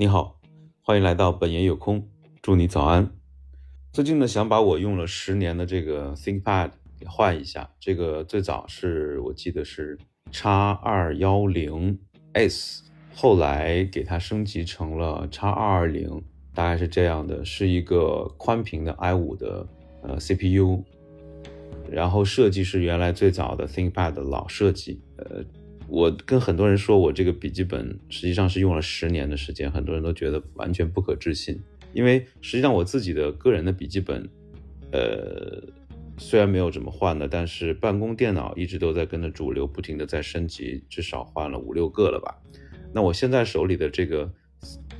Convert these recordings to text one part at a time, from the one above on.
你好，欢迎来到本爷有空，祝你早安。最近呢，想把我用了十年的这个 ThinkPad 给换一下。这个最早是我记得是 X 二幺零 S，后来给它升级成了 X 二二零，大概是这样的，是一个宽屏的 i 五的呃 CPU，然后设计是原来最早的 ThinkPad 的老设计，呃。我跟很多人说，我这个笔记本实际上是用了十年的时间，很多人都觉得完全不可置信。因为实际上我自己的个人的笔记本，呃，虽然没有怎么换的，但是办公电脑一直都在跟着主流不停的在升级，至少换了五六个了吧。那我现在手里的这个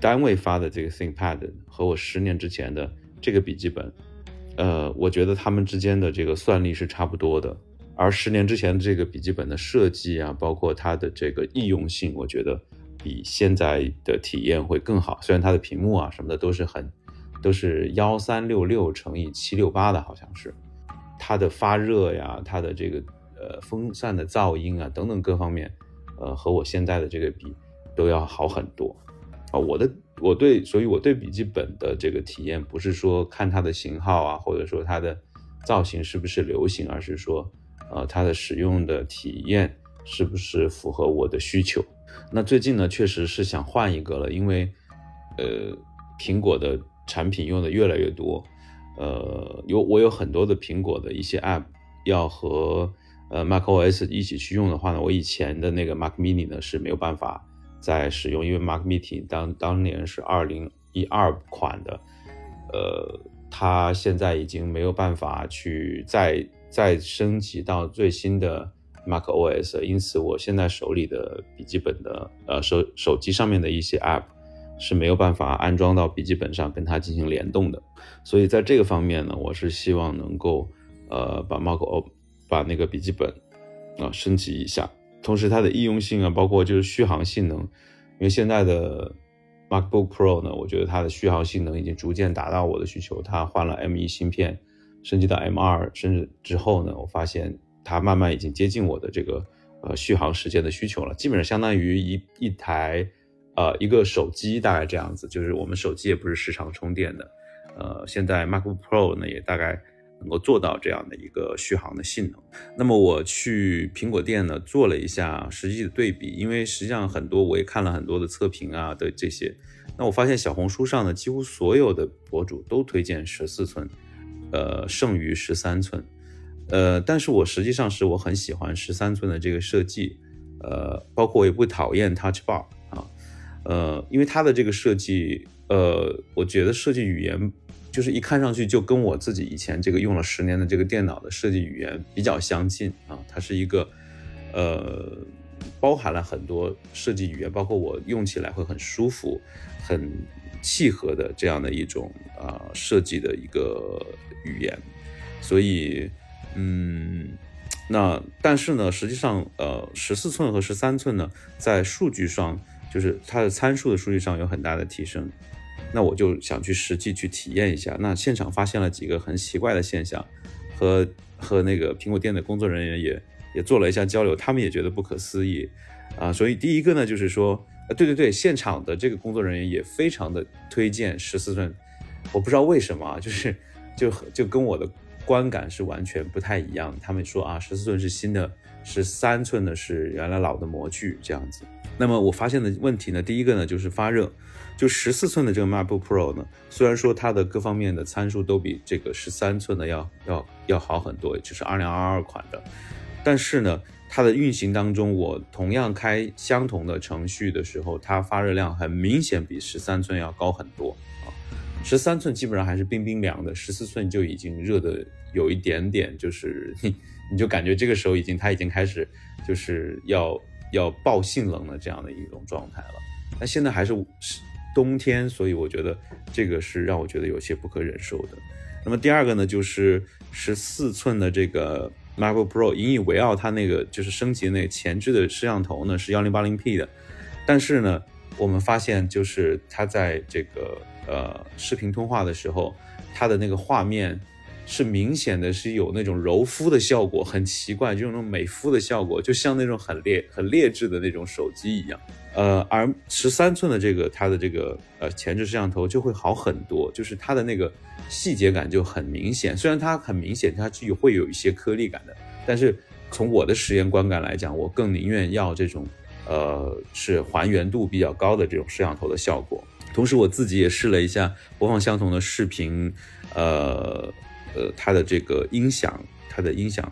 单位发的这个 ThinkPad 和我十年之前的这个笔记本，呃，我觉得它们之间的这个算力是差不多的。而十年之前的这个笔记本的设计啊，包括它的这个易用性，我觉得比现在的体验会更好。虽然它的屏幕啊什么的都是很，都是幺三六六乘以七六八的，好像是，它的发热呀，它的这个呃风扇的噪音啊等等各方面，呃和我现在的这个比都要好很多啊。我的我对，所以我对笔记本的这个体验不是说看它的型号啊，或者说它的造型是不是流行，而是说。呃，它的使用的体验是不是符合我的需求？那最近呢，确实是想换一个了，因为，呃，苹果的产品用的越来越多，呃，有我有很多的苹果的一些 App 要和呃 macOS 一起去用的话呢，我以前的那个 Mac Mini 呢是没有办法再使用，因为 Mac Mini 当当年是二零一二款的，呃，它现在已经没有办法去再。再升级到最新的 Mac OS，因此我现在手里的笔记本的呃手手机上面的一些 App 是没有办法安装到笔记本上跟它进行联动的。所以在这个方面呢，我是希望能够呃把 Mac O 把那个笔记本啊升级一下，同时它的易用性啊，包括就是续航性能，因为现在的 MacBook Pro 呢，我觉得它的续航性能已经逐渐达到我的需求，它换了 M1 芯片。升级到 M2 甚至之后呢，我发现它慢慢已经接近我的这个呃续航时间的需求了，基本上相当于一一台呃一个手机大概这样子，就是我们手机也不是时常充电的，呃，现在 MacBook Pro 呢也大概能够做到这样的一个续航的性能。那么我去苹果店呢做了一下实际的对比，因为实际上很多我也看了很多的测评啊的这些，那我发现小红书上呢几乎所有的博主都推荐十四寸。呃，剩余十三寸，呃，但是我实际上是我很喜欢十三寸的这个设计，呃，包括我也不讨厌 Touch Bar 啊，呃，因为它的这个设计，呃，我觉得设计语言就是一看上去就跟我自己以前这个用了十年的这个电脑的设计语言比较相近啊，它是一个，呃，包含了很多设计语言，包括我用起来会很舒服，很。契合的这样的一种啊设计的一个语言，所以嗯，那但是呢，实际上呃，十四寸和十三寸呢，在数据上就是它的参数的数据上有很大的提升。那我就想去实际去体验一下。那现场发现了几个很奇怪的现象，和和那个苹果店的工作人员也也做了一下交流，他们也觉得不可思议啊。所以第一个呢，就是说。呃对对对，现场的这个工作人员也非常的推荐十四寸，我不知道为什么啊，就是就就跟我的观感是完全不太一样。他们说啊，十四寸是新的，十三寸的是原来老的模具这样子。那么我发现的问题呢，第一个呢就是发热，就十四寸的这个 MacBook Pro 呢，虽然说它的各方面的参数都比这个十三寸的要要要好很多，就是二零二二款的，但是呢。它的运行当中，我同样开相同的程序的时候，它发热量很明显比十三寸要高很多啊。十三寸基本上还是冰冰凉的，十四寸就已经热的有一点点，就是你 你就感觉这个时候已经它已经开始就是要要爆性冷的这样的一种状态了。那现在还是冬天，所以我觉得这个是让我觉得有些不可忍受的。那么第二个呢，就是十四寸的这个。MacBook Pro 引以为傲，它那个就是升级那前置的摄像头呢是幺零八零 P 的，但是呢，我们发现就是它在这个呃视频通话的时候，它的那个画面是明显的是有那种柔肤的效果，很奇怪，就那种美肤的效果，就像那种很劣很劣质的那种手机一样。呃，而十三寸的这个它的这个呃前置摄像头就会好很多，就是它的那个细节感就很明显。虽然它很明显，它是会有一些颗粒感的，但是从我的实验观感来讲，我更宁愿要这种呃是还原度比较高的这种摄像头的效果。同时，我自己也试了一下播放相同的视频，呃呃，它的这个音响，它的音响，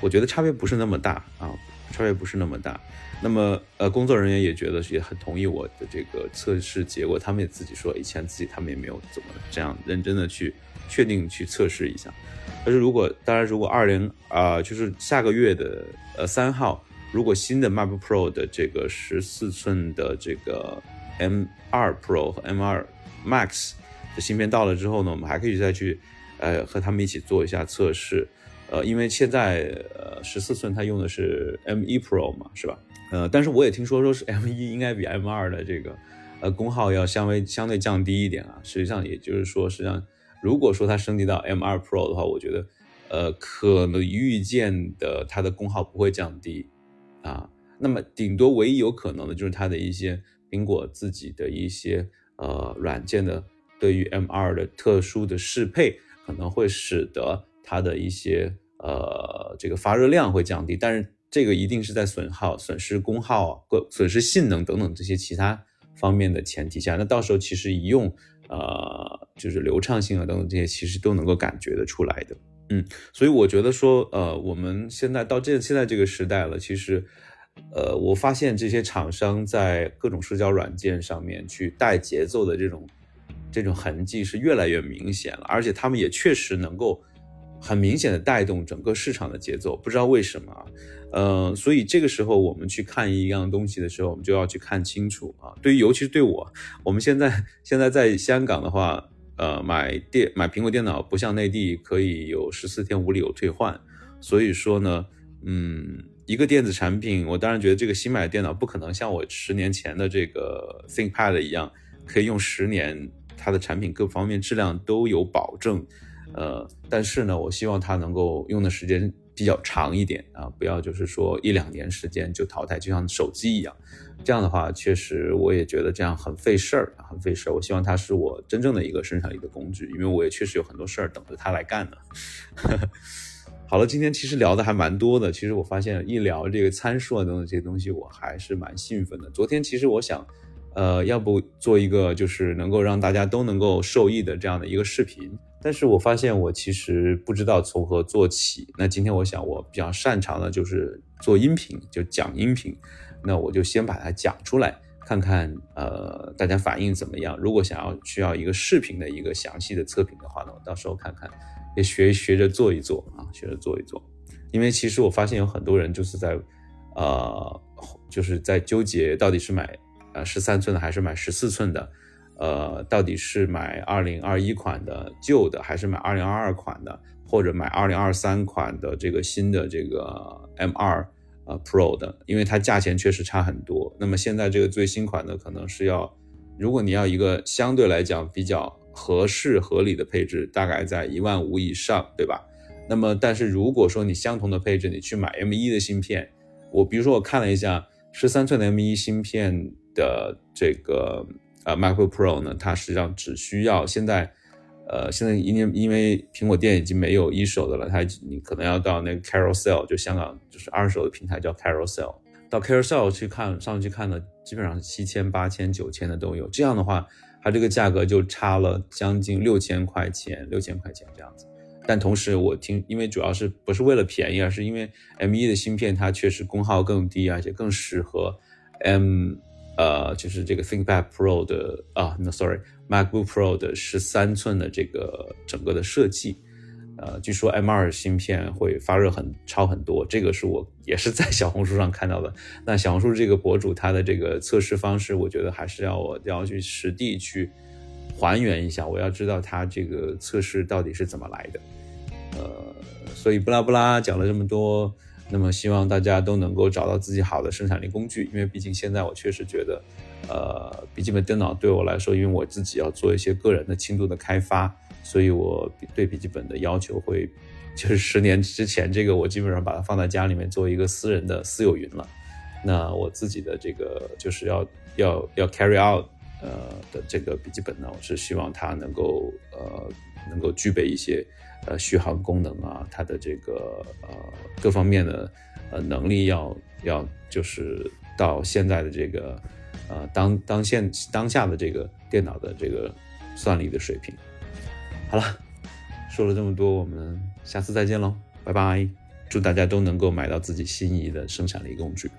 我觉得差别不是那么大啊，差别不是那么大。那么，呃，工作人员也觉得也很同意我的这个测试结果，他们也自己说，以前自己他们也没有怎么这样认真的去确定去测试一下。但是如果当然，如果二零啊，就是下个月的呃三号，如果新的 MacBook Pro 的这个十四寸的这个 M 二 Pro 和 M 二 Max 的芯片到了之后呢，我们还可以再去呃和他们一起做一下测试。呃，因为现在呃十四寸它用的是 M 一 Pro 嘛，是吧？呃，但是我也听说，说是 M 一应该比 M 二的这个，呃，功耗要相微相对降低一点啊。实际上，也就是说，实际上，如果说它升级到 M 二 Pro 的话，我觉得，呃，可能预见的它的功耗不会降低啊。那么，顶多唯一有可能的就是它的一些苹果自己的一些呃软件的对于 M 二的特殊的适配，可能会使得它的一些呃这个发热量会降低，但是。这个一定是在损耗、损失功耗、损失性能等等这些其他方面的前提下，那到时候其实一用，呃，就是流畅性啊等等这些，其实都能够感觉得出来的。嗯，所以我觉得说，呃，我们现在到这现在这个时代了，其实，呃，我发现这些厂商在各种社交软件上面去带节奏的这种这种痕迹是越来越明显了，而且他们也确实能够。很明显的带动整个市场的节奏，不知道为什么，呃，所以这个时候我们去看一样东西的时候，我们就要去看清楚啊。对于尤其是对我，我们现在现在在香港的话，呃，买电买苹果电脑不像内地可以有十四天无理由退换，所以说呢，嗯，一个电子产品，我当然觉得这个新买的电脑不可能像我十年前的这个 ThinkPad 一样，可以用十年，它的产品各方面质量都有保证。呃，但是呢，我希望它能够用的时间比较长一点啊，不要就是说一两年时间就淘汰，就像手机一样。这样的话，确实我也觉得这样很费事儿，很费事儿。我希望它是我真正的一个生产力的工具，因为我也确实有很多事儿等着它来干呢。好了，今天其实聊的还蛮多的。其实我发现一聊这个参数啊等等这些东西，我还是蛮兴奋的。昨天其实我想，呃，要不做一个就是能够让大家都能够受益的这样的一个视频。但是我发现我其实不知道从何做起。那今天我想我比较擅长的就是做音频，就讲音频。那我就先把它讲出来，看看呃大家反应怎么样。如果想要需要一个视频的一个详细的测评的话呢，我到时候看看也学学着做一做啊，学着做一做。因为其实我发现有很多人就是在呃就是在纠结到底是买呃十三寸的还是买十四寸的。呃，到底是买二零二一款的旧的，还是买二零二二款的，或者买二零二三款的这个新的这个 M 二呃 Pro 的？因为它价钱确实差很多。那么现在这个最新款的可能是要，如果你要一个相对来讲比较合适合理的配置，大概在一万五以上，对吧？那么但是如果说你相同的配置，你去买 M 一的芯片，我比如说我看了一下十三寸的 M 一芯片的这个。啊，MacBook Pro 呢，它实际上只需要现在，呃，现在因为因为苹果店已经没有一手的了，它你可能要到那个 Carousel，就香港就是二手的平台叫 Carousel，到 Carousel 去看上去看呢，基本上七千、八千、九千的都有。这样的话，它这个价格就差了将近六千块钱，六千块钱这样子。但同时我听，因为主要是不是为了便宜，而是因为 M1 的芯片它确实功耗更低，而且更适合 M。呃，就是这个 ThinkPad Pro 的啊，no sorry，MacBook Pro 的十三寸的这个整个的设计，呃，据说 M2 芯片会发热很超很多，这个是我也是在小红书上看到的。那小红书这个博主他的这个测试方式，我觉得还是要我要去实地去还原一下，我要知道他这个测试到底是怎么来的。呃，所以不拉不拉讲了这么多。那么希望大家都能够找到自己好的生产力工具，因为毕竟现在我确实觉得，呃，笔记本电脑对我来说，因为我自己要做一些个人的轻度的开发，所以我对笔记本的要求会，就是十年之前这个我基本上把它放在家里面做一个私人的私有云了。那我自己的这个就是要要要 carry out 呃的这个笔记本呢，我是希望它能够呃能够具备一些。呃，续航功能啊，它的这个呃各方面的呃能力要要就是到现在的这个呃当当现当下的这个电脑的这个算力的水平。好了，说了这么多，我们下次再见喽，拜拜！祝大家都能够买到自己心仪的生产力工具。